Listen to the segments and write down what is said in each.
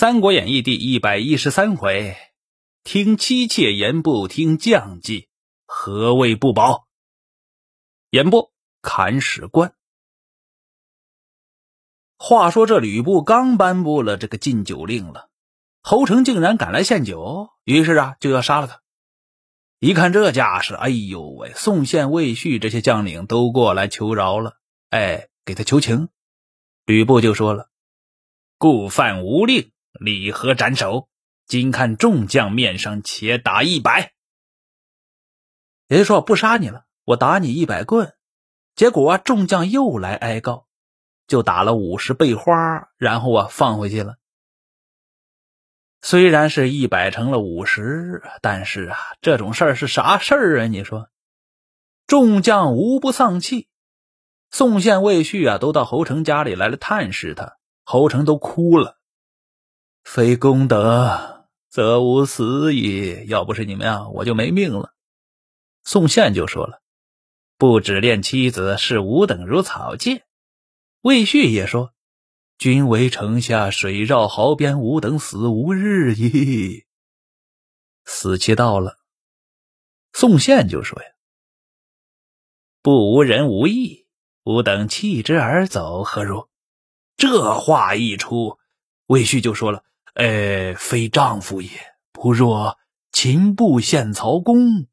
三国演义》第一百一十三回，听妻妾言不听将计，何谓不保？演播：砍史官。话说这吕布刚颁布了这个禁酒令了，侯成竟然赶来献酒，于是啊就要杀了他。一看这架势，哎呦喂！宋宪、魏续这些将领都过来求饶了，哎，给他求情。吕布就说了：“故犯无令。”李何斩首，今看众将面上，且打一百。也就说不杀你了，我打你一百棍。结果众将又来哀告，就打了五十倍花，然后啊放回去了。虽然是一百成了五十，但是啊这种事儿是啥事儿啊？你说，众将无不丧气。宋宪、魏续啊都到侯成家里来了探视他，侯成都哭了。非功德，则无死矣。要不是你们啊，我就没命了。宋宪就说了：“不只恋妻子，视吾等如草芥。”魏续也说：“君为城下水绕壕边，吾等死无日矣。”死期到了，宋宪就说：“呀，不无人无义，吾等弃之而走，何如？”这话一出，魏续就说了。哎，非丈夫也，不若秦布献曹公。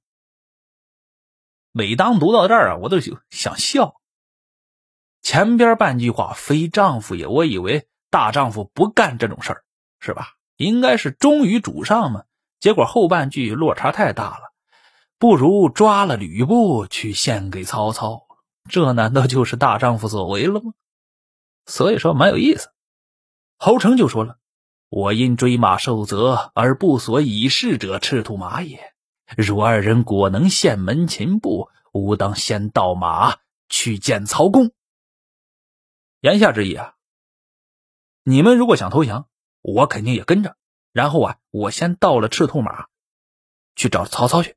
每当读到这儿啊，我都想笑。前边半句话“非丈夫也”，我以为大丈夫不干这种事儿，是吧？应该是忠于主上嘛。结果后半句落差太大了，不如抓了吕布去献给曹操，这难道就是大丈夫所为了吗？所以说蛮有意思。侯成就说了。我因追马受责而不所以事者，赤兔马也。如二人果能献门擒布，吾当先盗马去见曹公。言下之意啊，你们如果想投降，我肯定也跟着。然后啊，我先盗了赤兔马，去找曹操去。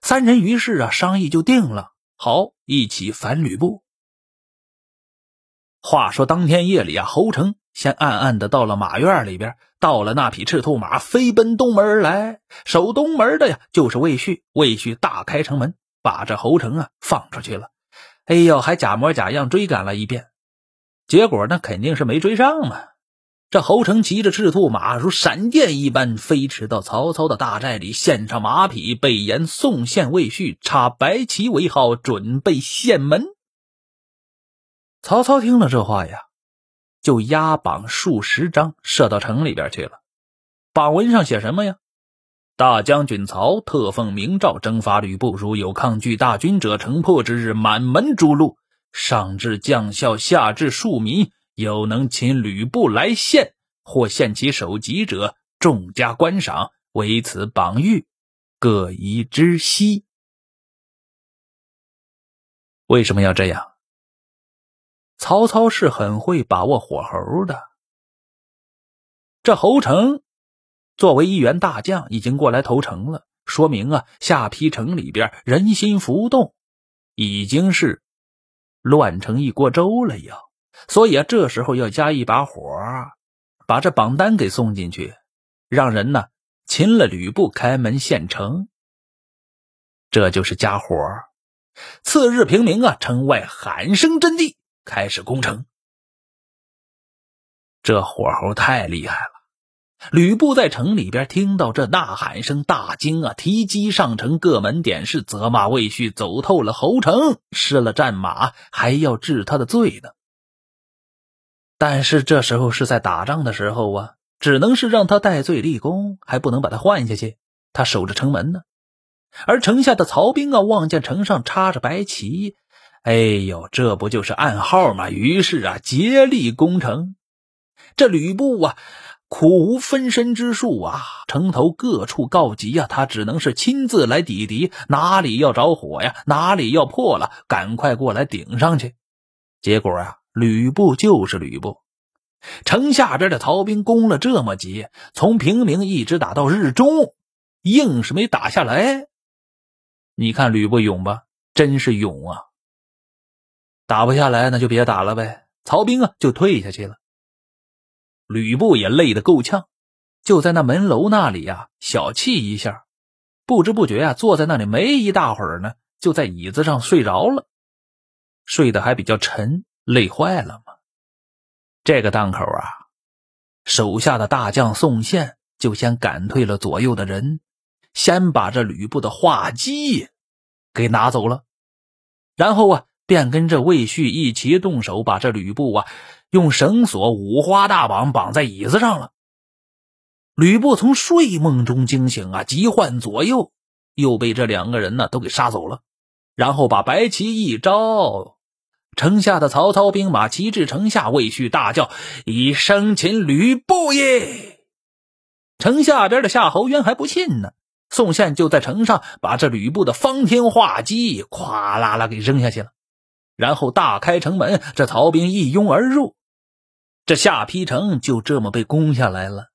三人于是啊，商议就定了，好一起反吕布。话说当天夜里啊，侯成。先暗暗的到了马院里边，到了那匹赤兔马，飞奔东门而来。守东门的呀，就是魏续。魏续大开城门，把这侯成啊放出去了。哎呦，还假模假样追赶了一遍，结果那肯定是没追上嘛。这侯成骑着赤兔马，如闪电一般飞驰到曹操的大寨里，献上马匹，被言宋宪、魏续插白旗为号，准备献门。曹操听了这话呀。就押榜数十张，射到城里边去了。榜文上写什么呀？大将军曹特奉明诏征伐吕布，如有抗拒大军者，城破之日，满门诛戮。上至将校，下至庶民，有能擒吕布来献或献其首级者，众加观赏。唯此榜谕，各宜知悉。为什么要这样？曹操是很会把握火候的。这侯成作为一员大将，已经过来投诚了，说明啊，下邳城里边人心浮动，已经是乱成一锅粥了。要所以啊，这时候要加一把火，把这榜单给送进去，让人呢擒了吕布，开门献城。这就是加火。次日平明啊，城外喊声震地。开始攻城，这火候太厉害了。吕布在城里边听到这呐喊声，大惊啊！提机上城，各门点事，责骂魏续走透了侯城，失了战马，还要治他的罪呢。但是这时候是在打仗的时候啊，只能是让他戴罪立功，还不能把他换下去。他守着城门呢，而城下的曹兵啊，望见城上插着白旗。哎呦，这不就是暗号吗？于是啊，竭力攻城。这吕布啊，苦无分身之术啊，城头各处告急啊，他只能是亲自来抵敌。哪里要着火呀？哪里要破了？赶快过来顶上去。结果啊，吕布就是吕布，城下边的曹兵攻了这么急，从平明一直打到日中，硬是没打下来。你看吕布勇吧？真是勇啊！打不下来，那就别打了呗。曹兵啊，就退下去了。吕布也累得够呛，就在那门楼那里呀小憩一下，不知不觉呀坐在那里没一大会儿呢，就在椅子上睡着了，睡得还比较沉，累坏了嘛。这个档口啊，手下的大将宋宪就先赶退了左右的人，先把这吕布的画戟给拿走了，然后啊。便跟着魏续一齐动手，把这吕布啊用绳索五花大绑绑在椅子上了。吕布从睡梦中惊醒啊，急唤左右，又被这两个人呢都给杀走了。然后把白旗一招，城下的曹操兵马齐至城下，魏续大叫：“以生擒吕布也！”城下边的夏侯渊还不信呢，宋宪就在城上把这吕布的方天画戟咵啦啦给扔下去了。然后大开城门，这曹兵一拥而入，这下邳城就这么被攻下来了。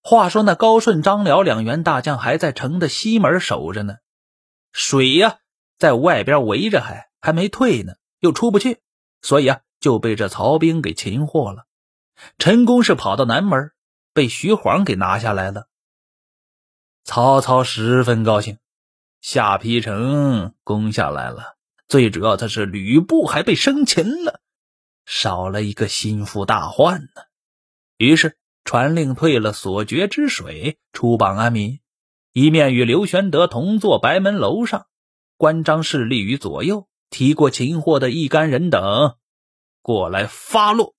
话说那高顺、张辽两员大将还在城的西门守着呢，水呀在外边围着，还还没退呢，又出不去，所以啊就被这曹兵给擒获了。陈宫是跑到南门，被徐晃给拿下来了。曹操十分高兴，下邳城攻下来了。最主要的是，吕布还被生擒了，少了一个心腹大患呢。于是传令退了所决之水，出榜安民，一面与刘玄德同坐白门楼上，关张势力于左右，提过擒获的一干人等过来发落。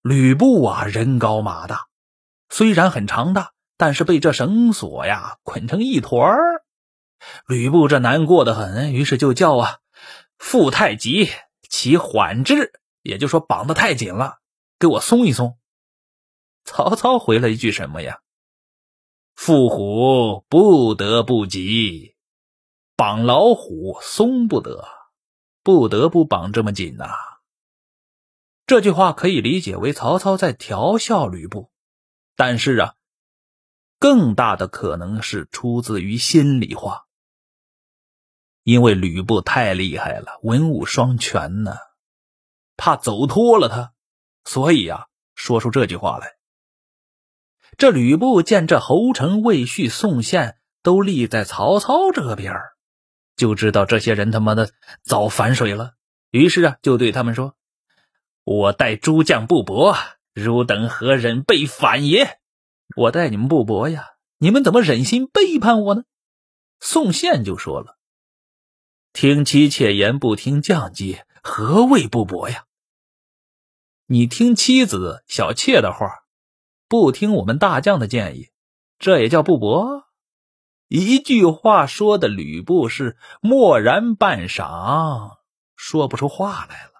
吕布啊，人高马大，虽然很长大，但是被这绳索呀捆成一团儿。吕布这难过的很，于是就叫啊，腹太急，其缓之，也就说绑得太紧了，给我松一松。曹操回了一句什么呀？缚虎不得不急，绑老虎松不得，不得不绑这么紧呐。这句话可以理解为曹操在调笑吕布，但是啊，更大的可能是出自于心里话。因为吕布太厉害了，文武双全呢，怕走脱了他，所以呀，说出这句话来。这吕布见这侯成、魏续、宋宪都立在曹操这边，就知道这些人他妈的早反水了。于是啊，就对他们说：“我待诸将不薄，汝等何忍被反也？我待你们不薄呀，你们怎么忍心背叛我呢？”宋宪就说了。听妻妾言，不听将计，何谓不博呀？你听妻子小妾的话，不听我们大将的建议，这也叫不博？一句话说的吕布是默然半晌，说不出话来了。